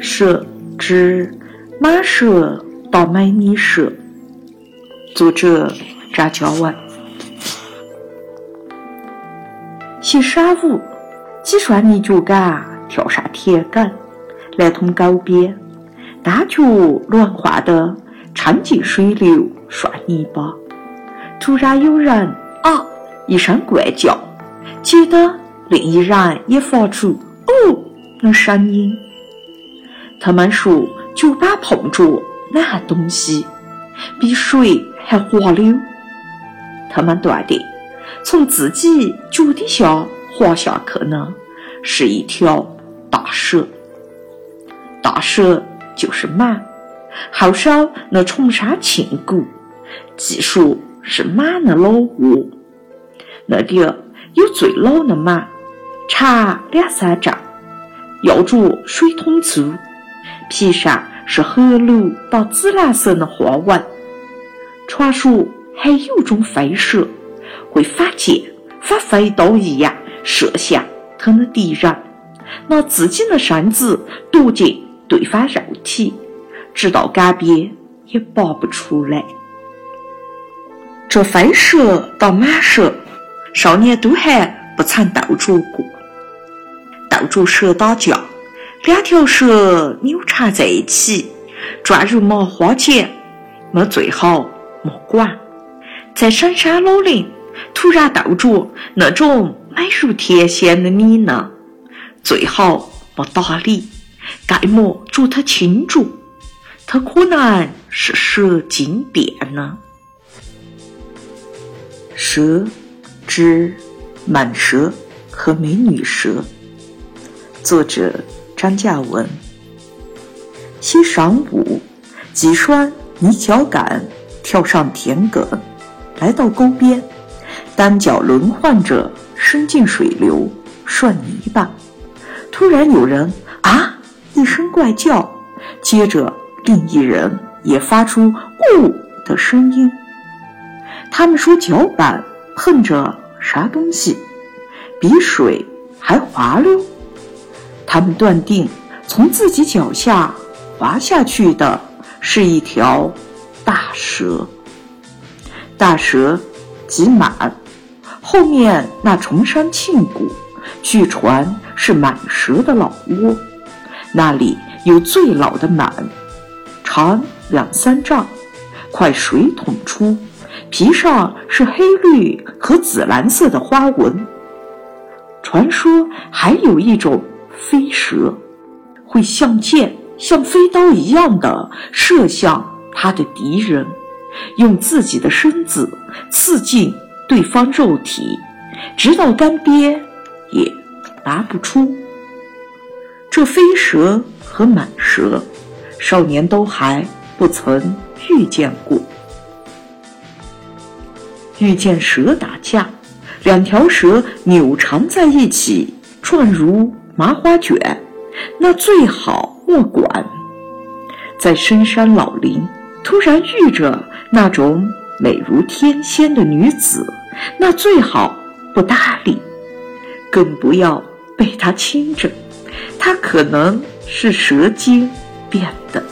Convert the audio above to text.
蛇之马蛇到买你蛇，作者扎娇文。先晌午，几双泥脚杆跳上田埂，来通沟边，大脚乱滑的掺进水流刷泥巴。突然有人啊一声怪叫，急得另一人也发出哦的声音。他们说脚板碰着那东西，比水还滑溜。他们断定，从自己脚底下滑下去呢，是一条大蛇。大蛇就是马，后手那重山庆谷，据说是马的老窝。那里有最老的马，长两三丈，腰着水桶粗。皮上是褐绿到紫蓝色的花纹。传说还有种飞蛇，会发箭，发飞刀一样射向他的敌人，拿自己的身子夺进对方肉体，直到干瘪也拔不出来。这飞蛇到蟒蛇，少年都还不曾斗着过，斗着蛇打架。两条蛇扭缠在一起，转如麻花剪，没最好莫管。在深山老林，突然斗着那种美如天仙的你呢，最好莫搭理，该莫捉他轻住，他可能是蛇精变呢。蛇，指蟒蛇和美女蛇。作者。张嘉文。先上午，几双泥脚杆跳上田埂，来到沟边，单脚轮换着伸进水流涮泥巴。突然有人啊一声怪叫，接着另一人也发出呜的声音。他们说脚板碰着啥东西，比水还滑溜。他们断定，从自己脚下滑下去的是一条大蛇。大蛇即满，后面那崇山庆谷，据传是满蛇的老窝。那里有最老的满，长两三丈，块水桶粗，皮上是黑绿和紫蓝色的花纹。传说还有一种。飞蛇会像箭、像飞刀一样的射向他的敌人，用自己的身子刺进对方肉体，直到干瘪也拔不出。这飞蛇和蟒蛇，少年都还不曾遇见过。遇见蛇打架，两条蛇扭缠在一起，转如。麻花卷，那最好莫管。在深山老林，突然遇着那种美如天仙的女子，那最好不搭理，更不要被她亲着，她可能是蛇精变的。